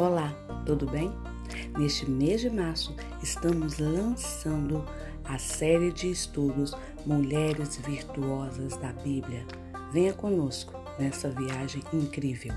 Olá, tudo bem? Neste mês de março, estamos lançando a série de estudos Mulheres Virtuosas da Bíblia. Venha conosco nessa viagem incrível.